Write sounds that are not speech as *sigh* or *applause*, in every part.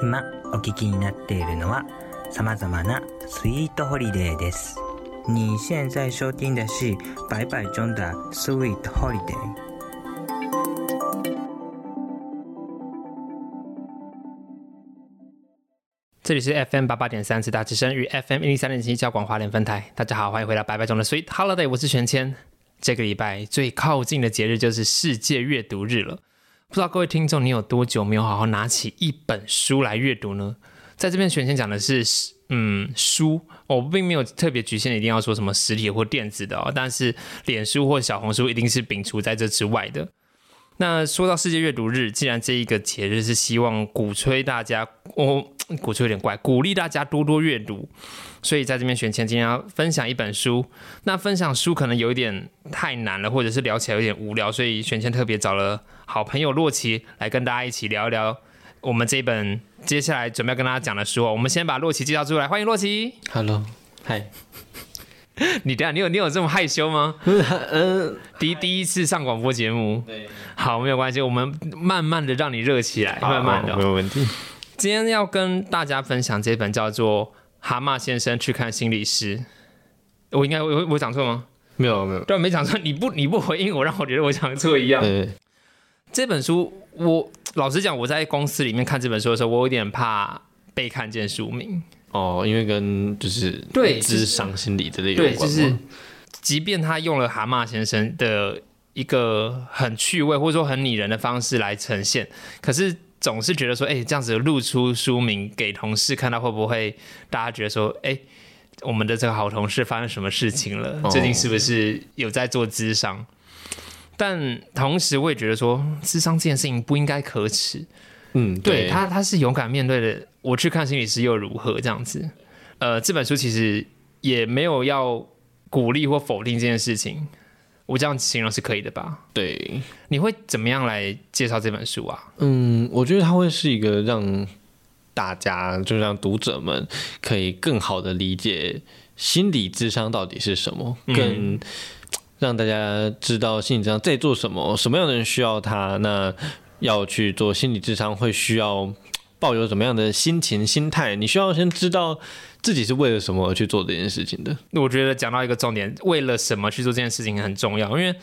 今お聞きになっているのは様々なスイートホリデーです。你现在收听的是百百中的 Sweet Holiday。这里是 FM 八八点三，大之声与 FM 一零三点七交广华联分台。大家好，欢迎回到白白中的 Sweet Holiday，我是玄谦。这个礼拜最靠近的节日就是世界阅读日了。 不知道各位听众，你有多久没有好好拿起一本书来阅读呢？在这边，玄谦讲的是，嗯，书，我并没有特别局限一定要说什么实体或电子的哦，但是脸书或小红书一定是摒除在这之外的。那说到世界阅读日，既然这一个节日是希望鼓吹大家，我鼓吹有点怪，鼓励大家多多阅读，所以在这边选前今天要分享一本书。那分享书可能有一点太难了，或者是聊起来有点无聊，所以选前特别找了好朋友洛奇来跟大家一起聊一聊我们这本接下来准备要跟大家讲的书。我们先把洛奇介绍出来，欢迎洛奇。Hello，嗨，你等下，你有你有这么害羞吗？嗯，第第一次上广播节目，对，好，没有关系，我们慢慢的让你热起来，慢慢的没。有问题。今天要跟大家分享这本叫做《蛤蟆先生去看心理师》，我应该我我讲错吗？没有没有，对，没讲错。你不你不回应我，让我觉得我讲错一样。对，这本书，我老实讲，我在公司里面看这本书的时候，我有点怕被看见书名。哦，因为跟就是对智商心理之类有对，关吗就是即便他用了蛤蟆先生的一个很趣味或者说很拟人的方式来呈现，可是总是觉得说，哎、这样子露出书名给同事看到，会不会大家觉得说，哎、我们的这个好同事发生什么事情了？哦最近是不是有在做智商？但同时我也觉得说，智商这件事情不应该可耻。嗯，对他，他是勇敢面对的。我去看心理师又如何？这样子，呃，这本书其实也没有要鼓励或否定这件事情。我这样形容是可以的吧？对，你会怎么样来介绍这本书啊？嗯，我觉得它会是一个让大家，就让读者们可以更好的理解心理智商到底是什么，嗯更让大家知道心理智商在做什么，什么样的人需要它，那要去做心理智商会需要抱有怎么样的心情、心态，你需要先知道自己是为了什么而去做这件事情的。我觉得讲到一个重点，为了什么去做这件事情很重要，因为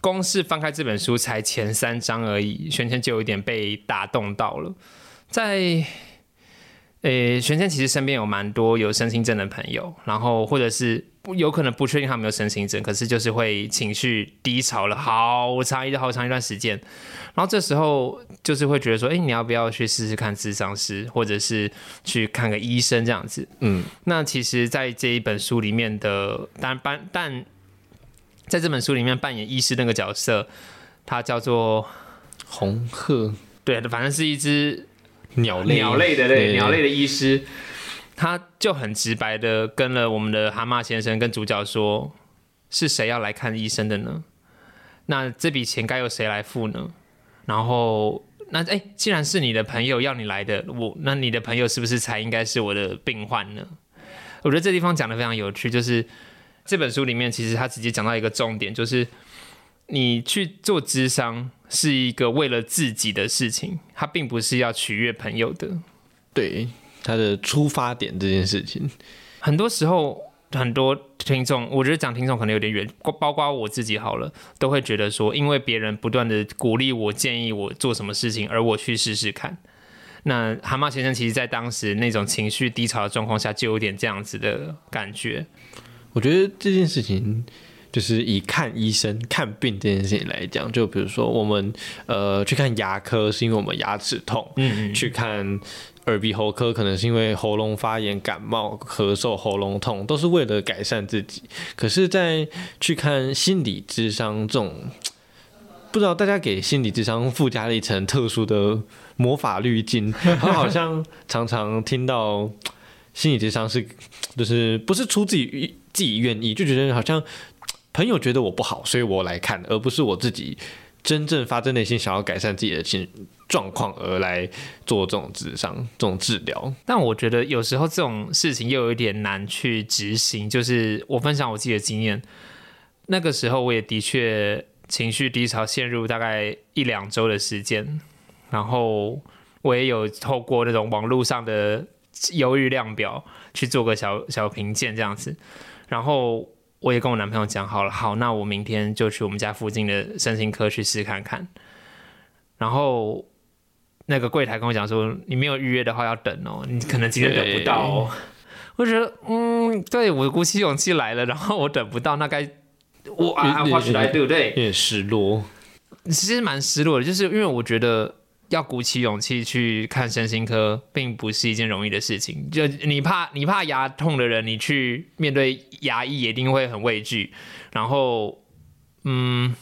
光是翻开这本书才前三章而已，玄谦就有一点被打动到了。在诶，玄谦其实身边有蛮多有身心症的朋友，然后或者是有可能不确定他有没有身心症，可是就是会情绪低潮了好长一好长一段时间，然后这时候就是会觉得说，哎，你要不要去试试看智商师，或者是去看个医生这样子？嗯，那其实，在这一本书里面的，但扮但在这本书里面扮演医师那个角色，他叫做红鹤。对，反正是一只鸟类。鸟类的类对。鸟类的医师，他就很直白的跟了我们的蛤蟆先生跟主角说，是谁要来看医生的呢？那这笔钱该由谁来付呢？然后那哎，既然是你的朋友要你来的，我那你的朋友是不是才应该是我的病患呢？我觉得这地方讲的非常有趣，就是这本书里面其实他直接讲到一个重点，就是你去做智商是一个为了自己的事情，他并不是要取悦朋友的。对他的出发点这件事情，很多时候，很多听众，我觉得讲听众可能有点远，包括我自己好了，都会觉得说，因为别人不断的鼓励我、建议我做什么事情，而我去试试看。那蛤蟆先生其实在当时那种情绪低潮的状况下，就有点这样子的感觉。我觉得这件事情就是以看医生、看病这件事情来讲，就比如说我们呃去看牙科是因为我们牙齿痛，嗯嗯，去看耳鼻喉科可能是因为喉咙发炎、感冒、咳嗽、喉咙痛，都是为了改善自己。可是，在去看心理智商这种。不知道大家给心理智商附加了一层特殊的魔法滤镜，好像常常听到心理智商是就是不是出自己自己愿意，就觉得好像朋友觉得我不好，所以我来看，而不是我自己真正发自内心想要改善自己的情状况而来做这种智商、这种治疗。但我觉得有时候这种事情又有一点难去执行。就是我分享我自己的经验，那个时候我也的确情绪低潮，陷入大概一两周的时间。然后我也有透过那种网络上的忧郁量表去做个小小评鉴这样子，然后我也跟我男朋友讲好了，好，那我明天就去我们家附近的身心科去试看看。然后那个柜台跟我讲说，你没有预约的话要等哦，你可能今天等不到哦。我觉得，嗯，对我鼓起勇气来了，然后我等不到，那该我啊，或许来对不对？有点失落，其实蛮失落的，就是因为我觉得要鼓起勇气去看身心科，并不是一件容易的事情。就你怕你怕牙痛的人，你去面对牙医一定会很畏惧，然后，嗯，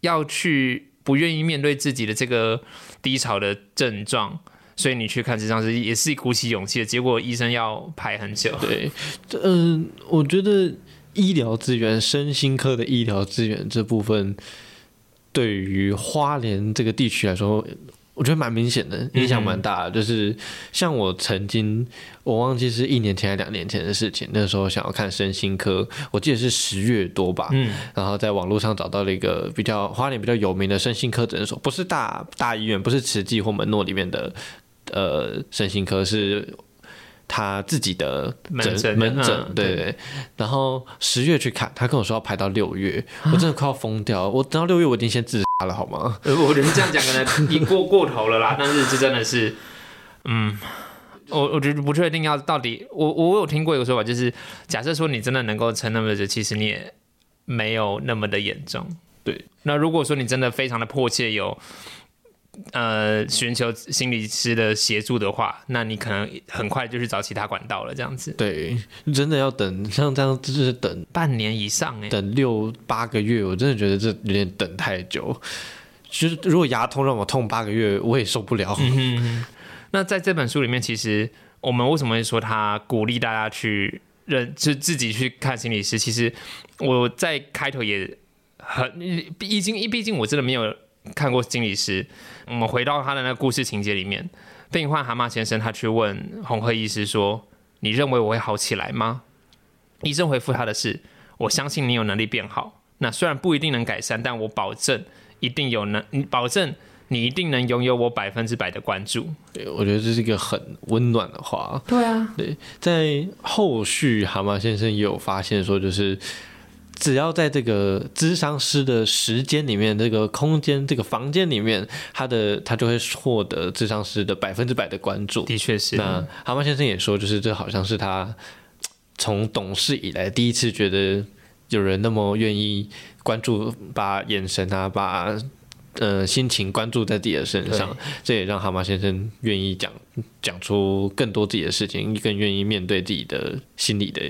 要去。不愿意面对自己的这个低潮的症状，所以你去看这张是也是鼓起勇气的。结果医生要排很久。对，嗯，我觉得医疗资源、身心科的医疗资源这部分，对于花莲这个地区来说。我觉得蛮明显的，影响蛮大的。就是像我曾经，我忘记是一年前还是两年前的事情。那时候想要看身心科，我记得是十月多吧。嗯。然后在网络上找到了一个比较花莲比较有名的身心科诊所，不是大大医院，不是慈济或门诺里面的呃身心科，是他自己的门诊门诊。对对。然后十月去看，他跟我说要排到六月，我真的快要疯掉。我等到六月，我已经先自杀。了好吗？呃，我觉得这样讲可能已经过过头了啦。*laughs* 但是这真的是，嗯，我我觉得不确定要到底。我我有听过一个说法，就是假设说你真的能够撑那么久，其实你也没有那么的严重。对。那如果说你真的非常的迫切有呃寻求心理师的协助的话，那你可能很快就去找其他管道了。这样子。对，真的要等像这样，就是等半年以上哎，等六八个月，我真的觉得这有点等太久。其实如果牙痛让我痛八个月，我也受不了。那在这本书里面，其实我们为什么会说他鼓励大家去认，就自己去看心理师？其实我在开头也很，毕竟毕竟我真的没有看过心理师。我们回到他的那个故事情节里面，病患蛤蟆先生他去问红鹤医师说：“你认为我会好起来吗？”医生回复他的是：“我相信你有能力变好。那虽然不一定能改善，但我保证。”一定有能，你保证你一定能拥有我百分之百的关注。对，我觉得这是一个很温暖的话。对啊，对，在后续蛤蟆先生也有发现说，就是只要在这个咨商师的时间里面，这个空间、这个房间里面，他的他就会获得咨商师的百分之百的关注。的确是。那蛤蟆先生也说，就是这好像是他从懂事以来第一次觉得有人那么愿意。关注，把眼神啊，把呃心情关注在自己的身上，这也让蛤蟆先生愿意讲讲出更多自己的事情，更愿意面对自己的心理的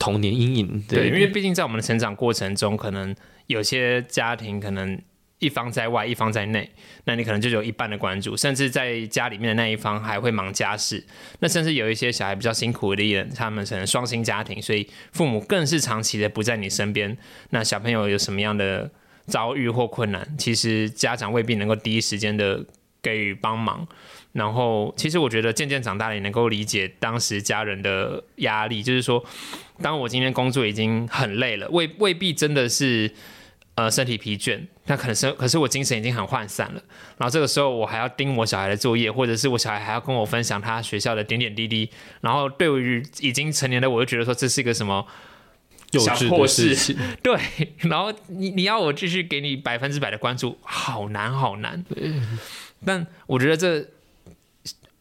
童年阴影。对，因为毕竟在我们的成长过程中，可能有些家庭可能。一方在外，一方在内，那你可能就有一半的关注，甚至在家里面的那一方还会忙家事。那甚至有一些小孩比较辛苦的人，他们可能双薪家庭，所以父母更是长期的不在你身边。那小朋友有什么样的遭遇或困难，其实家长未必能够第一时间的给予帮忙。然后，其实我觉得渐渐长大了，也能够理解当时家人的压力，就是说，当我今天工作已经很累了，未未必真的是。呃，身体疲倦，那可能是，可是我精神已经很涣散了。然后这个时候，我还要盯我小孩的作业，或者是我小孩还要跟我分享他学校的点点滴滴。然后对于已经成年的我，就觉得说这是一个什么小破事？*laughs* 对。然后你你要我继续给你百分之百的关注，好难好难。但我觉得这，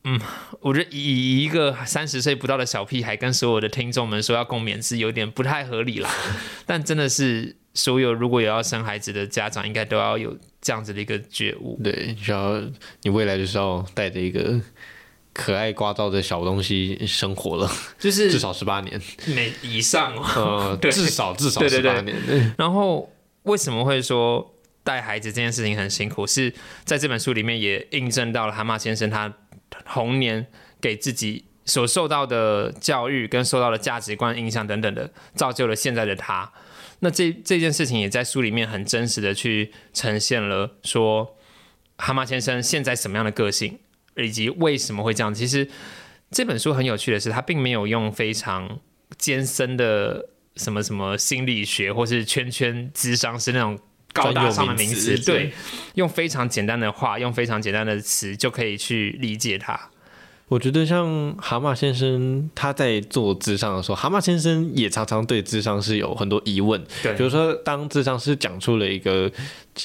嗯，我觉得以一个三十岁不到的小屁孩跟所有的听众们说要共勉是有点不太合理啦。*laughs* 但真的是。所有如果有要生孩子的家长，应该都要有这样子的一个觉悟。对，需要你未来就是要带着一个可爱刮照的小东西生活了，就是至少十八年，每以上哦，*laughs* 至少至少十八年。然后为什么会说带孩子这件事情很辛苦？是在这本书里面也印证到了蛤蟆先生他童年给自己所受到的教育跟受到的价值观影响等等的，造就了现在的他。那这这件事情也在书里面很真实的去呈现了，说蛤蟆先生现在什么样的个性，以及为什么会这样。其实这本书很有趣的是，他并没有用非常艰深的什么什么心理学或是圈圈智商是那种高大上的名词，对，用非常简单的话，用非常简单的词就可以去理解它。我觉得像蛤蟆先生他在做智商的时候，蛤蟆先生也常常对智商是有很多疑问。对比如说当智商师讲出了一个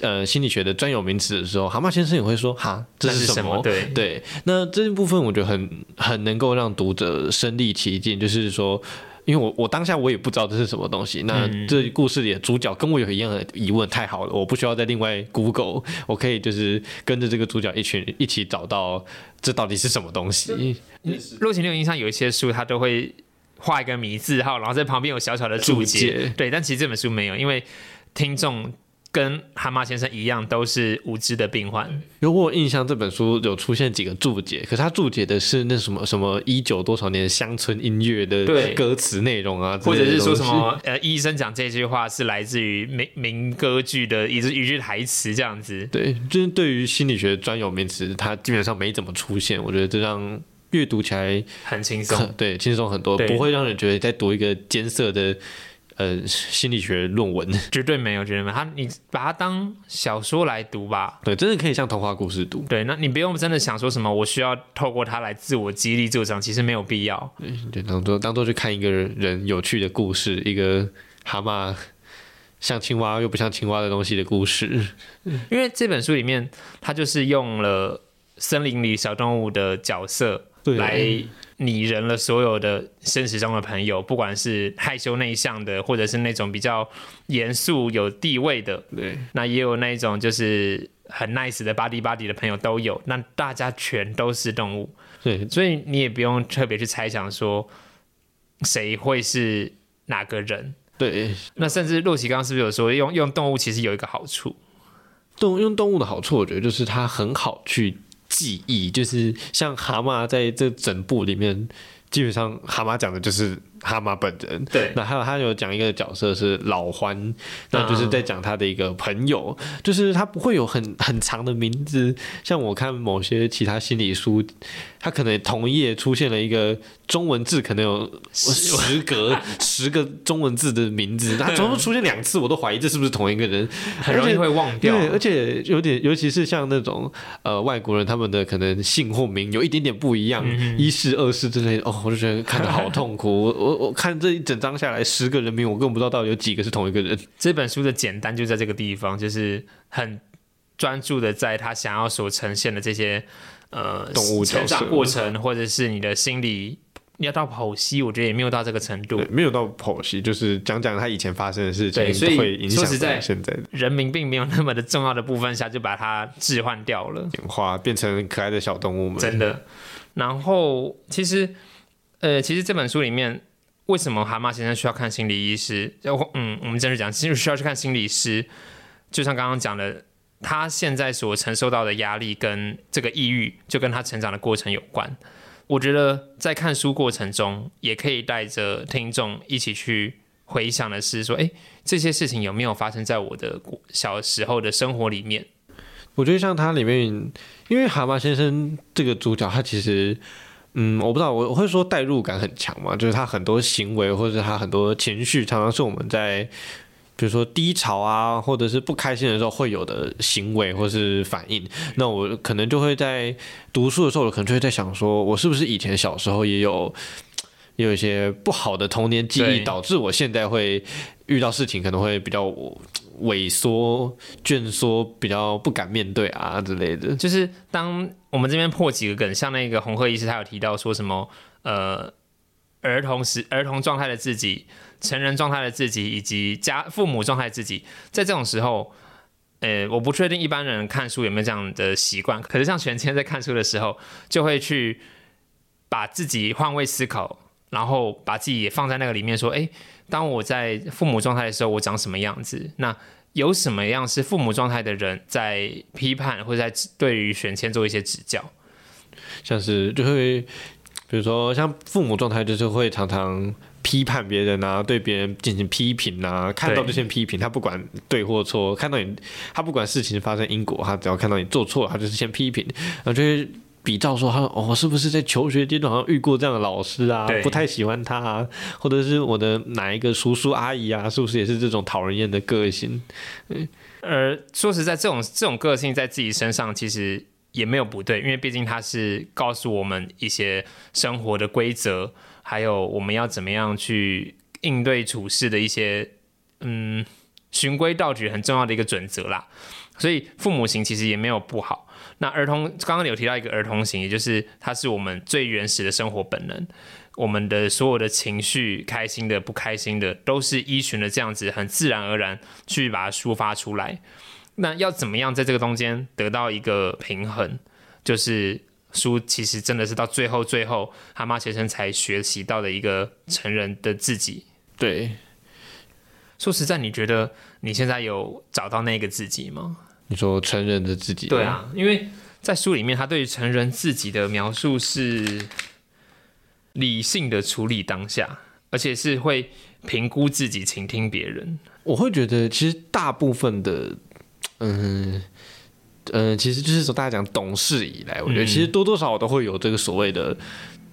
呃心理学的专有名词的时候，蛤蟆先生也会说：“哈，这是什什么对对，那这部分我觉得很很能够让读者身历其境，就是说。因为我我当下我也不知道这是什么东西，那嗯这故事里的主角跟我有一样的疑问，太好了，我不需要再另外 Google，我可以就是跟着这个主角一群一起找到这到底是什么东西。洛奇六印象有一些书，它都会画一个迷字号，然后在旁边有小小的注注。解对，但其实这本书没有，因为听众跟蛤蟆先生一样，都是无知的病患。因为我印象这本书有出现几个注解，可是他注解的是那什么什么一九多少年乡村音乐的歌词内容啊，或者是说什么呃，医生讲这句话是来自于民民歌剧的一句一句台词这样子。对，就是对于心理学专有名词，它基本上没怎么出现。我觉得这让阅读起来很轻松，对轻松很多，不会让人觉得在读一个艰涩的呃心理学论文。*laughs* 绝对没有，绝对没有。他你把它当小说来读吧。对，真的可以像童话故事读。对，那你不用真的想说什么，我需要透过它来自我激励、自我成长，其实没有必要。对，当做当做去看一个人有趣的故事，一个蛤蟆像青蛙又不像青蛙的东西的故事。*laughs* 因为这本书里面，它就是用了森林里小动物的角色来拟人了所有的现实中的朋友，不管是害羞内向的，或者是那种比较严肃有地位的，对，那也有那一种就是很 nice 的 body body 的朋友都有。那大家全都是动物，对，所以你也不用特别去猜想说谁会是哪个人。对，那甚至洛奇刚刚是不是有说用用动物其实有一个好处？动用动物的好处，我觉得就是它很好去记忆，就是像蛤蟆在这整部里面，基本上蛤蟆讲的就是蛤蟆本人。对。那还有他有讲一个角色是老欢，那就是在讲他的一个朋友，就是他不会有很很长的名字，像我看某些其他心理书，他可能同一页出现了一个中文字，可能有十个 *laughs* 十个中文字的名字，他总共出现两次，我都怀疑这是不是同一个人，很容易会忘掉。对，而且有点，尤其是像那种呃外国人，他们的可能姓或名有一点点不一样，嗯一世、二世之类的，哦，我就觉得看的好痛苦。我我我看这一整章下来，十个人名，我根本不知道到底有几个是同一个人。这本书的简单就在这个地方，就是很专注的在他想要所呈现的这些呃动物成长过程，或者是你的心理。要到剖析，我觉得也没有到这个程度，。没有到剖析，就是讲讲他以前发生的事情，对所以会影响在到现在的人民并没有那么的重要的部分下，就把它置换掉了。演化，变成可爱的小动物们。真的。然后其实，呃，其实这本书里面，为什么蛤蟆先生需要看心理医师？就嗯，我们正式讲，其实需要去看心理师，就像刚刚讲的，他现在所承受到的压力跟这个抑郁，就跟他成长的过程有关。我觉得在看书过程中，也可以带着听众一起去回想的是说，哎，这些事情有没有发生在我的小时候的生活里面？我觉得像它里面，因为蛤蟆先生这个主角，他其实，嗯，我不知道，我我会说代入感很强嘛，就是他很多行为或者他很多情绪，常常是我们在比如说低潮啊，或者是不开心的时候会有的行为或是反应。那我可能就会在读书的时候，我可能就会在想说，我是不是以前小时候也有。也有一些不好的童年记忆，导致我现在会遇到事情可能会比较萎缩、卷缩，比较不敢面对啊之类的。就是当我们这边破几个梗，像那个红鹤医师，他有提到说什么呃，儿童时儿童状态的自己、成人状态的自己，以及家父母状态自己，在这种时候。呃，我不确定一般人看书有没有这样的习惯，可是像全谦在看书的时候，就会去把自己换位思考，然后把自己也放在那个里面，说，诶，当我在父母状态的时候，我长什么样子？那有什么样是父母状态的人在批判或者在对于选签做一些指教？像是就会，比如说像父母状态，就是会常常批判别人啊，对别人进行批评啊，看到就先批评，他不管对或错，看到你，他不管事情发生因果，他只要看到你做错了，他就是先批评，然后就会。比照说他哦，是不是在求学阶段好像遇过这样的老师啊？不太喜欢他啊，或者是我的哪一个叔叔阿姨啊，是不是也是这种讨人厌的个性？而说实在，这种这种个性在自己身上其实也没有不对，因为毕竟他是告诉我们一些生活的规则，还有我们要怎么样去应对处事的一些嗯循规蹈矩很重要的一个准则啦。所以父母型其实也没有不好。那儿童刚刚有提到一个儿童型，也就是它是我们最原始的生活本能。我们的所有的情绪，开心的、不开心的，都是依循的这样子，很自然而然去把它抒发出来。那要怎么样在这个中间得到一个平衡？就是书其实真的是到最后，最后蛤蟆先生才学习到的一个成人的自己。对，说实在，你觉得你现在有找到那个自己吗？你说成人的自己？对啊，因为在书里面，他对于成人自己的描述是。理性的处理当下，而且是会评估自己、倾听别人。我会觉得，其实大部分的，嗯嗯，其实就是从，大家讲懂事以来，我觉得其实多多少少都会有这个所谓的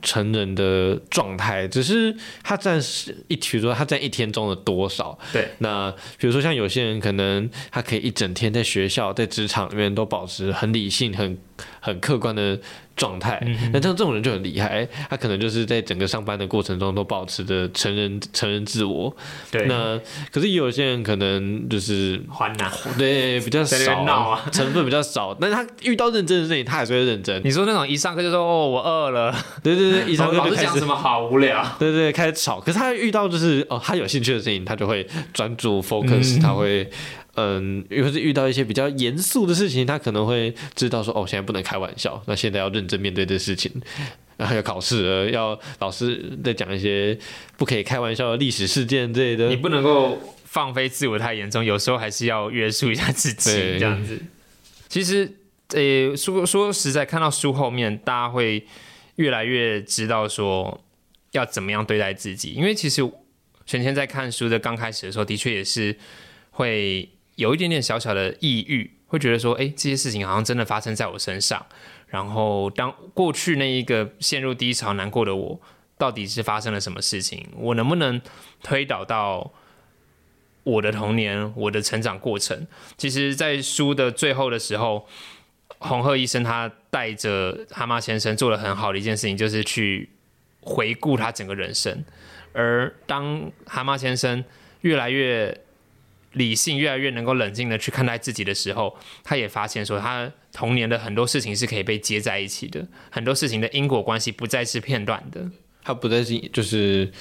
成人的状态，只是他占一，比如说他占一天中的多少。对，那比如说像有些人，可能他可以一整天在学校、在职场里面都保持很理性、很很客观的。状态，那像这种人就很厉害，他可能就是在整个上班的过程中都保持着成人成人自我。对，那可是也有些人可能就是欢呐，对，比较少啊，成分比较少。但是他遇到认真的事情，他还是会认真。你说那种一上课就说哦我饿了，对 *laughs* 对对，*laughs* 一上课就讲什么好无聊，*laughs* 对对，开始吵。可是他遇到就是哦他有兴趣的事情，他就会专注 focus，他会。嗯，如果是遇到一些比较严肃的事情，他可能会知道说，哦，现在不能开玩笑，那现在要认真面对这事情，然后要考试了，要老师在讲一些不可以开玩笑的历史事件之类的。你不能够放飞自我太严重，有时候还是要约束一下自己，这样子。其实，呃，说说实在，看到书后面，大家会越来越知道说要怎么样对待自己，因为其实玄天在看书的刚开始的时候，的确也是会。有一点点小小的抑郁，会觉得说，哎，这些事情好像真的发生在我身上。然后，当过去那一个陷入低潮、难过的我，到底是发生了什么事情？我能不能推导到我的童年、我的成长过程？其实，在书的最后的时候，红鹤医生他带着蛤蟆先生做了很好的一件事情，就是去回顾他整个人生。而当蛤蟆先生越来越理性越来越能够冷静的去看待自己的时候，他也发现说，他童年的很多事情是可以被接在一起的，很多事情的因果关系不再是片段的，他不再是就是。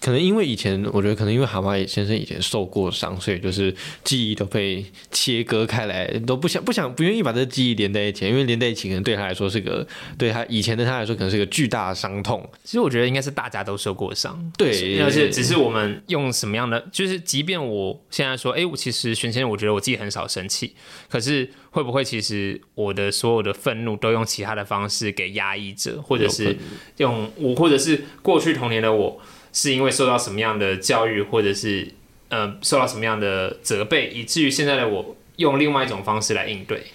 可能因为以前，我觉得可能因为蛤蟆先生以前受过伤，所以就是记忆都被切割开来，都不想不想不愿意把这个记忆连在一起，因为连在一起可能对他来说是个对他以前的他来说可能是个巨大的伤痛。其实我觉得应该是大家都受过伤，对，而且只是我们用什么样的，就是即便我现在说，哎，我其实玄先生，我觉得我自己很少生气，可是会不会其实我的所有的愤怒都用其他的方式给压抑着，或者是用我，或者是过去童年的我。是因为受到什么样的教育，或者是呃受到什么样的责备，以至于现在的我用另外一种方式来应对。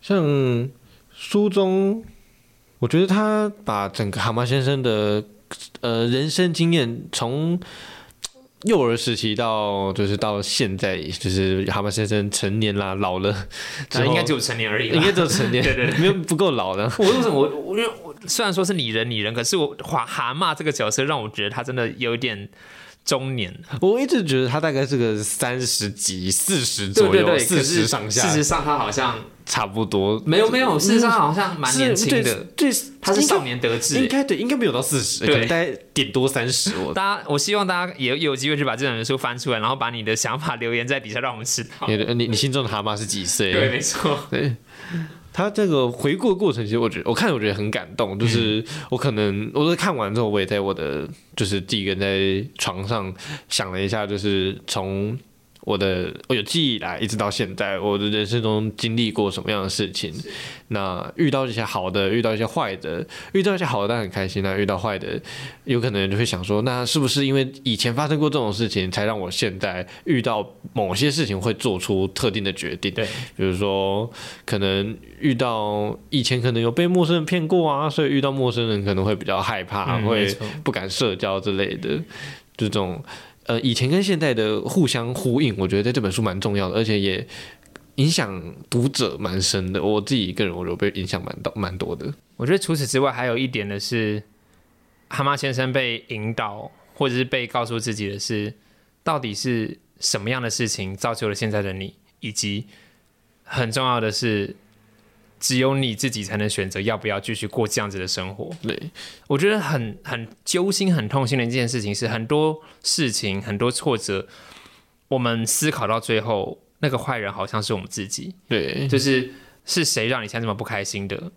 像书中，我觉得他把整个蛤蟆先生的呃人生经验从。幼儿时期到就是到现在，就是蛤蟆先生成年啦，老了，应该只有成年而已，应该只有成年，*laughs* 对对，没有不够老的。我为什么我我因为我虽然说是拟人拟人，可是我蛤蛤蟆这个角色让我觉得他真的有一点。中年，我一直觉得他大概是个三十几、四十左右，四十上下。事实上，他好像差不多。没有没有，事实上好像蛮年轻的。对，他是少年得志。应该对，应该没有到四十，对，大概点多三十。我大家，我希望大家也有机会去把这本书翻出来，然后把你的想法留言在底下，让我们知道。你你心中的蛤蟆是几岁？对，没错。对。他这个回顾的过程，其实我觉得，我看我觉得很感动。就是我可能，我在看完之后，我也在我的就是自己一个人在床上想了一下，就是从。我的我有记忆来，一直到现在，我的人生中经历过什么样的事情？那遇到一些好的，遇到一些坏的，遇到一些好的当然很开心那遇到坏的，有可能就会想说，那是不是因为以前发生过这种事情，才让我现在遇到某些事情会做出特定的决定？对，比如说可能遇到以前可能有被陌生人骗过啊，所以遇到陌生人可能会比较害怕，会不敢社交之类的这种。呃以前跟现在的互相呼应，我觉得在这本书蛮重要的，而且也影响读者蛮深的。我自己个人我觉得被影响蛮到蛮多的。我觉得除此之外，还有一点的是，蛤蟆先生被引导，或者是被告诉自己的是，到底是什么样的事情造就了现在的你，以及很重要的是，只有你自己才能选择要不要继续过这样子的生活。对，我觉得很很揪心、很痛心的一件事情是，很多事情、很多挫折，我们思考到最后，那个坏人好像是我们自己。对，就是是谁让你现在这么不开心的？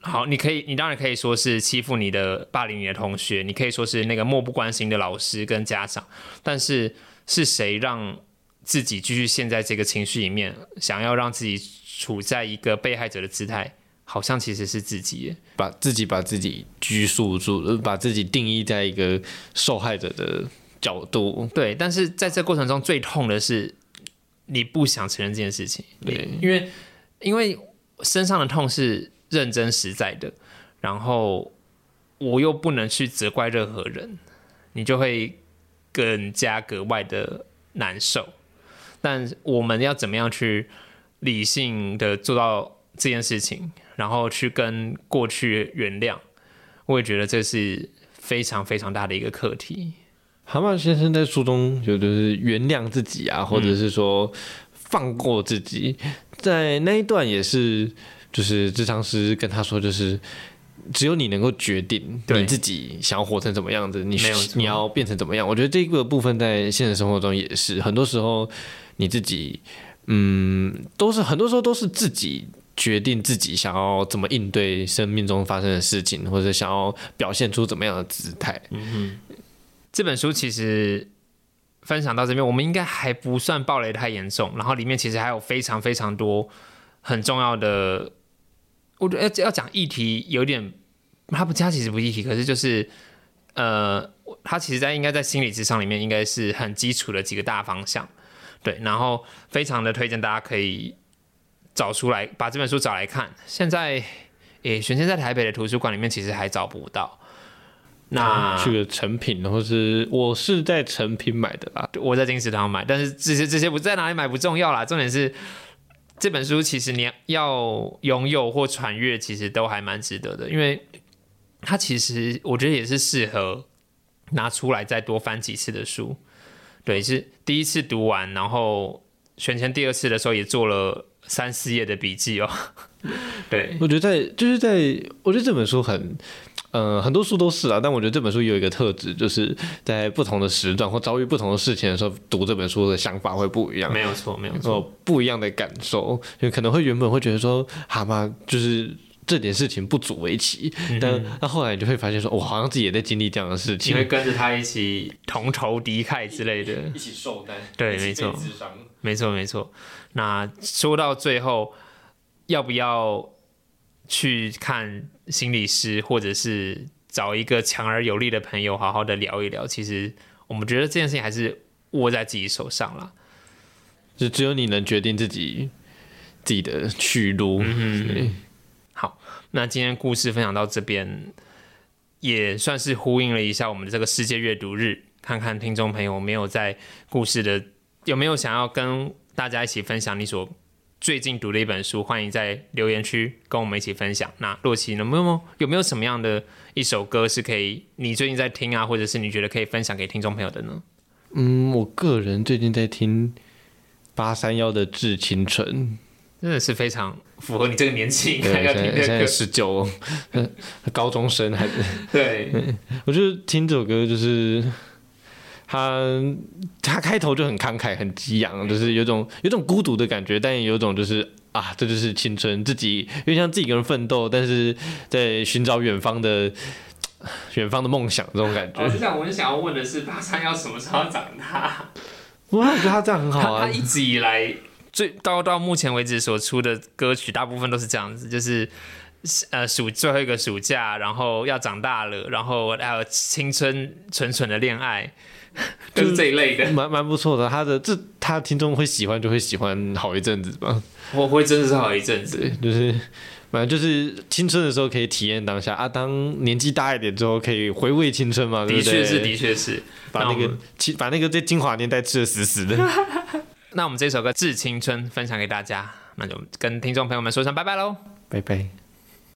好，你可以，你当然可以说是欺负你的、霸凌你的同学，你可以说是那个漠不关心的老师跟家长，但是是谁让自己继续陷在这个情绪里面，想要让自己处在一个被害者的姿态？好像其实是自己，把自己把自己拘束住，把自己定义在一个受害者的角度。对，但是在这过程中最痛的是你不想承认这件事情，对，因为因为身上的痛是认真实在的，然后我又不能去责怪任何人，你就会更加格外的难受。但我们要怎么样去理性的做到这件事情，然后去跟过去原谅？我也觉得这是非常非常大的一个课题。蛤蟆先生在书中有就是原谅自己啊，或者是说放过自己，在那一段也是，就是智商师跟他说，就是只有你能够决定你自己想要活成怎么样子，你没有你要变成怎么样。我觉得这个部分在现实生活中也是，很多时候你自己，嗯，都是很多时候都是自己。决定自己想要怎么应对生命中发生的事情，或者想要表现出怎么样的姿态。嗯这本书其实分享到这边，我们应该还不算暴雷太严重，然后里面其实还有非常非常多很重要的，我觉得要要讲议题有点，它不它其实不议题，可是就是呃，它其实在应该在心理智商里面应该是很基础的几个大方向，对，然后非常的推荐大家可以找出来把这本书找来看，现在诶，选现在台北的图书馆里面其实还找不到。那去个成品，或是我是在成品买的啦。我在金石堂买，但是这些这些不在哪里买不重要啦，重点是这本书其实你要拥有或传阅，其实都还蛮值得的，因为它其实我觉得也是适合拿出来再多翻几次的书。对，是第一次读完，然后选前第二次的时候也做了三四页的笔记哦。*laughs* 对，我觉得在就是在，我觉得这本书很，呃，很多书都是啊，但我觉得这本书有一个特质，就是在不同的时段或遭遇不同的事情的时候，读这本书的想法会不一样，没有错，没有错。不一样的感受，就可能会原本会觉得说，蛤蟆就是。这点事情不足为奇，但那后来你就会发现说，我好像自己也在经历这样的事情你情，会跟着他一起同仇敌忾之类的。一起受难，对没错没错，没错。那说到最后，要不要去看心理师，或者是找一个强而有力的朋友，好好的聊一聊？其实我们觉得这件事情还是握在自己手上了。就只有你能决定自己自己的去路。对好，那今天故事分享到这边，也算是呼应了一下我们的这个世界阅读日，看看听众朋友没有在故事的有没有想要跟大家一起分享你所最近读的一本书，欢迎在留言区跟我们一起分享。那洛奇有没有有没有什么样的一首歌是可以你最近在听啊，或者是你觉得可以分享给听众朋友的呢？嗯，我个人最近在听八三幺的《致青春》，真的是非常符合你这个年纪应，该要听的歌。十九，高中生还是。*laughs* 对，*laughs* 我觉得听这首歌就是他，他开头就很慷慨、很激昂，就是有种有种孤独的感觉，但也有种就是啊，这就是青春，自己有点像自己一个人奋斗，但是在寻找远方的远方的梦想这种感觉。老实讲，我很想要问的是，八三要什么时候长大？哇，我觉得他这样很好啊。一直以来最到到目前为止所出的歌曲，大部分都是这样子，就是呃暑最后一个暑假，然后要长大了，然后还有青春纯纯的恋爱，*laughs* 就是这一类的。蛮蛮不错的。他的这他听众会喜欢，就会喜欢好一阵子吧。我会真的是好一阵子。对，就是反正就是青春的时候可以体验当下啊，当年纪大一点之后可以回味青春嘛，对不对？的确是，的确是。把那个青把那个在精华年代吃的死死的。*laughs* 那我们这首歌《致青春》分享给大家，那就跟听众朋友们说声拜拜喽，拜拜。